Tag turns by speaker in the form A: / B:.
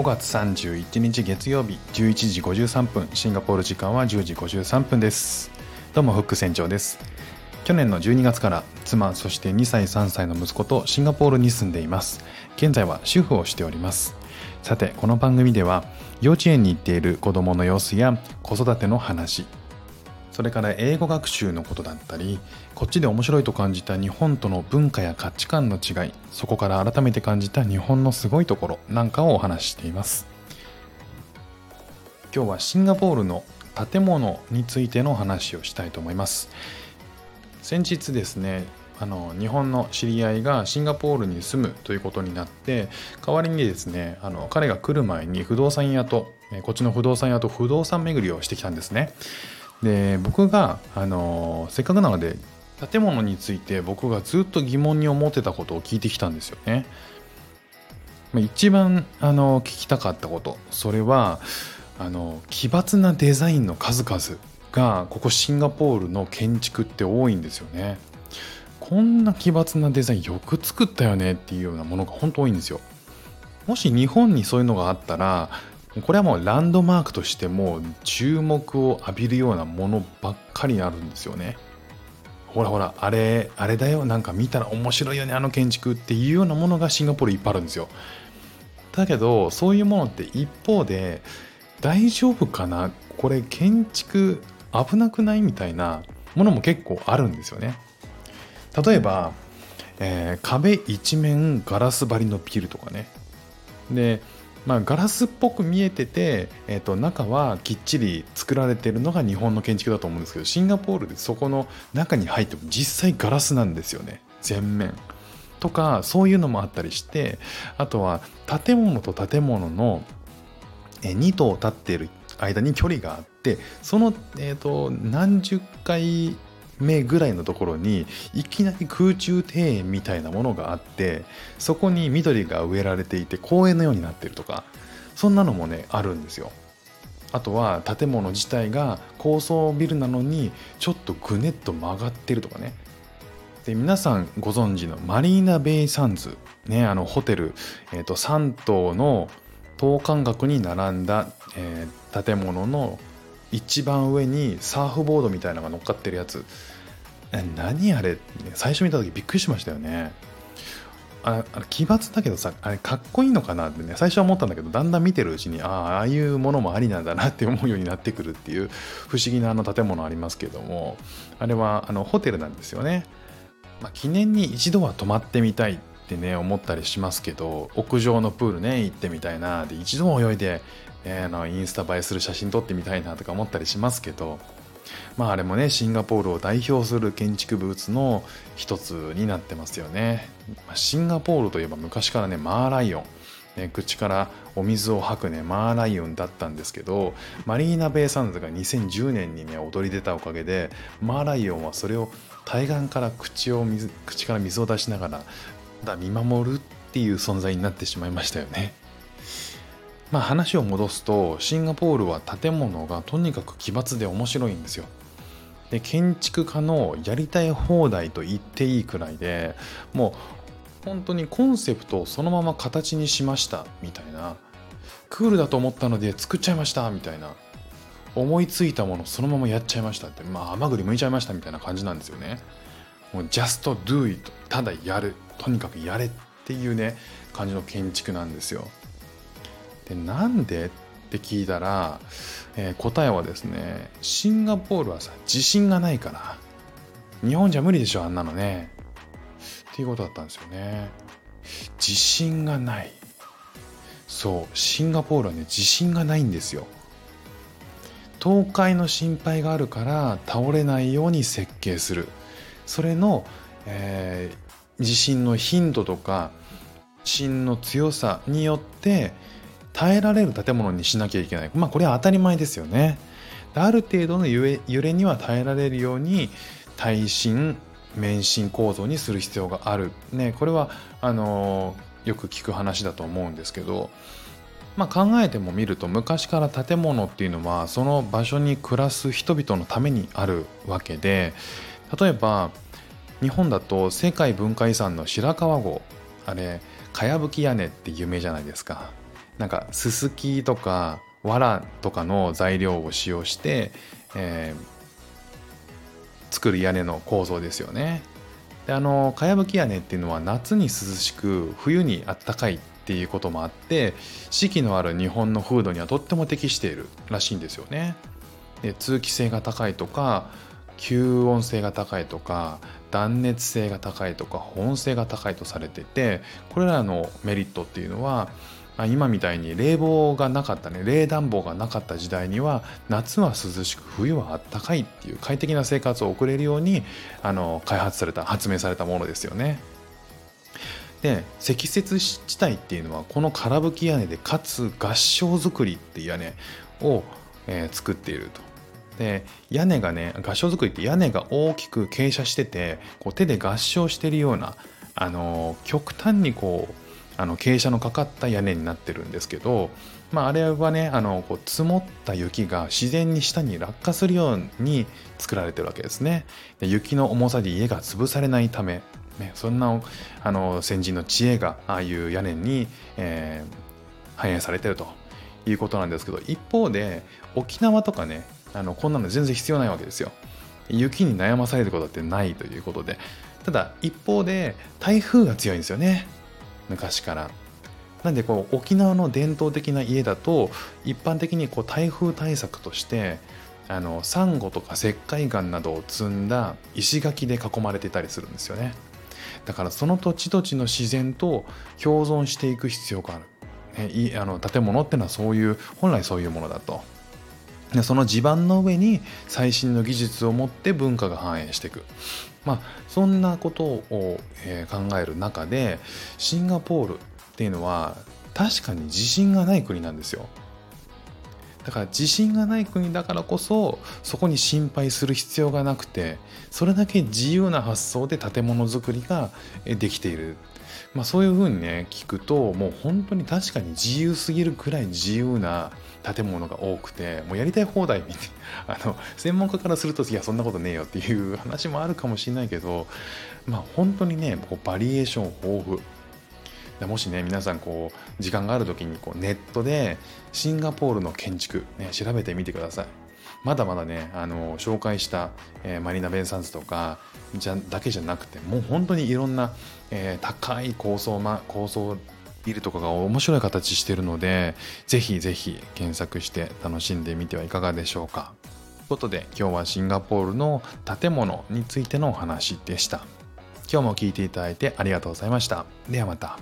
A: 5月31日月曜日11時53分シンガポール時間は10時53分です。どうもフック船長です。去年の12月から妻そして2歳3歳の息子とシンガポールに住んでいます。現在は主婦をしております。さてこの番組では幼稚園に行っている子供の様子や子育ての話それから英語学習のことだったりこっちで面白いと感じた日本との文化や価値観の違いそこから改めて感じた日本のすごいところなんかをお話ししています。今日はシンガポールの建物についての話をしたいと思います。先日ですねあの日本の知り合いがシンガポールに住むということになって代わりにですねあの彼が来る前に不動産屋とこっちの不動産屋と不動産巡りをしてきたんですね。で僕があのせっかくなので建物について僕がずっと疑問に思ってたことを聞いてきたんですよね。一番あの聞きたかったことそれはあの奇抜なデザインの数々がここシンガポールの建築って多いんですよね。こんな奇抜なデザインよく作ったよねっていうようなものが本当多いんですよ。もし日本にそういうのがあったらこれはもうランドマークとしても注目を浴びるようなものばっかりになるんですよね。ほらほらあれあれだよなんか見たら面白いよねあの建築っていうようなものがシンガポールいっぱいあるんですよ。だけどそういうものって一方で大丈夫かな？これ建築危なくないみたいなものも結構あるんですよね。例えば、えー、壁一面ガラス張りのビルとかね。でまあ、ガラスっぽく見えてて、えー、と中はきっちり作られてるのが日本の建築だと思うんですけどシンガポールでそこの中に入っても実際ガラスなんですよね全面。とかそういうのもあったりしてあとは建物と建物の2棟立っている間に距離があってその、えーと何十回目ぐらいのところにいきなり空中庭園みたいなものがあってそこに緑が植えられていて公園のようになってるとかそんなのもねあるんですよ。あとは建物自体が高層ビルなのにちょっとぐねっと曲がってるとかね。で皆さんご存知のマリーナ・ベイ・サンズ、ね、あのホテル、えーと、3棟の等間隔に並んだ、えー、建物の一番上にサーフボードみたいなのが乗っかってるやつ何あれ？最初見た時びっくりしましたよね。ああ奇抜だけどさあれかっこいいのかなってね最初は思ったんだけどだんだん見てるうちにああああいうものもありなんだなって思うようになってくるっていう不思議なあの建物ありますけどもあれはあのホテルなんですよね、まあ、記念に一度は泊まってみたいってね思ったりしますけど屋上のプールね行ってみたいなで一度泳いで、えー、のインスタ映えする写真撮ってみたいなとか思ったりしますけどまああれもねシンガポールを代表する建築物の一つになってますよねシンガポールといえば昔からねマーライオンね、口からお水を吐くねマーライオンだったんですけどマリーナ・ベイ・サンズが2010年にね踊り出たおかげでマーライオンはそれを対岸から口を水口から水を出しながらだ見守るっていう存在になってしまいましたよね。まあ話を戻すとシンガポールは建物がとにかく奇抜で面白いんですよ。で建築家のやりたい放題と言っていいくらいでもう本当にコンセプトをそのまま形にしましたみたいな。クールだと思ったので作っちゃいましたみたいな。思いついたものそのままやっちゃいました。ってまあ甘栗剥いちゃいましたみたいな感じなんですよね。もう just do it ただやる。とにかくやれっていうね感じの建築なんですよ。でなんで？って聞いたら、えー、答えはですねシンガポールはさ自信がないから。日本じゃ無理でしょあんなのね。っていうことだったんですよね。自信がない。そうシンガポールはね自信がないんですよ。倒壊の心配があるから倒れないように設計する。それの、えー、地震の頻度とか地震の強さによって耐えられる建物にしなきゃいけない。まあこれは当たり前ですよね。ある程度の揺れには耐えられるように耐震免震構造にする必要がある。ねこれはあのよく聞く話だと思うんですけどまあ、考えてもみると昔から建物っていうのはその場所に暮らす人々のためにあるわけで例えば日本だと世界文化遺産の白川郷。あれかやぶき屋根って有名じゃないですか。なんかススキとか藁とかの材料を使用して、えー、作る屋根の構造ですよね。であのかやぶき屋根っていうのは夏に涼しく冬にあったかいっていうこともあって四季のある日本の風土にはとっても適しているらしいんですよね。で通気性が高いとか吸音性が高いとか断熱性が高いとか保温性が高いとされててこれらのメリットっていうのは今みたいに冷房がなかったね冷暖房がなかった時代には夏は涼しく冬はあったかいっていう快適な生活を送れるようにあの開発された発明されたものですよね。で積雪地帯っていうのはこの空吹き屋根でかつ合掌造りっていう屋根を、えー、作っていると。で屋根がね合掌造りって屋根が大きく傾斜しててこう手で合掌してるようなあの極端にこうあの傾斜のかかった屋根になってるんですけど、まあ、あれはねあのこう積もった雪が自然に下に落下するように作られてるわけですね。で雪の重さで家が潰されないため、ね、そんなあの先人の知恵がああいう屋根に、えー、反映されてるということなんですけど一方で沖縄とかねあのこんなの全然必要ないわけですよ。雪に悩まされることってないということでただ一方で台風が強いんですよね昔から。なんでこう沖縄の伝統的な家だと一般的にこう台風対策としてあのサンゴとか石灰岩などを積んだ石垣で囲まれてたりするんですよね。だからその土地土地の自然と共存していく必要がある、ね、いあの建物ってのはそういう本来そういうものだと。その地盤の上に最新の技術を持って文化が反映していく。まあそんなことを、え、考える中でシンガポールっていうのは確かに自信がない国なんですよ。だから自信がない国だからこそそこに心配する必要がなくてそれだけ自由な発想で建物づくりができている、まあ、そういうふうにね聞くともう本当に確かに自由すぎるくらい自由な建物が多くてもうやりたい放題 あの専門家からするといやそんなことねえよっていう話もあるかもしれないけどまあ本当にねこうバリエーション豊富。もしね皆さんこう時間がある時にこうネットでシンガポールの建築、ね、調べてみてください。まだまだねあの紹介した、えー、マリナ・ベンサンズとかじゃだけじゃなくてもう本当にいろんな、えー、高い高層,、ま、高層ビルとかが面白い形してるのでぜひぜひ検索して楽しんでみてはいかがでしょうか。ということで今日はシンガポールの建物についてのお話でした。今日も聞いていただいてありがとうございました。ではまた。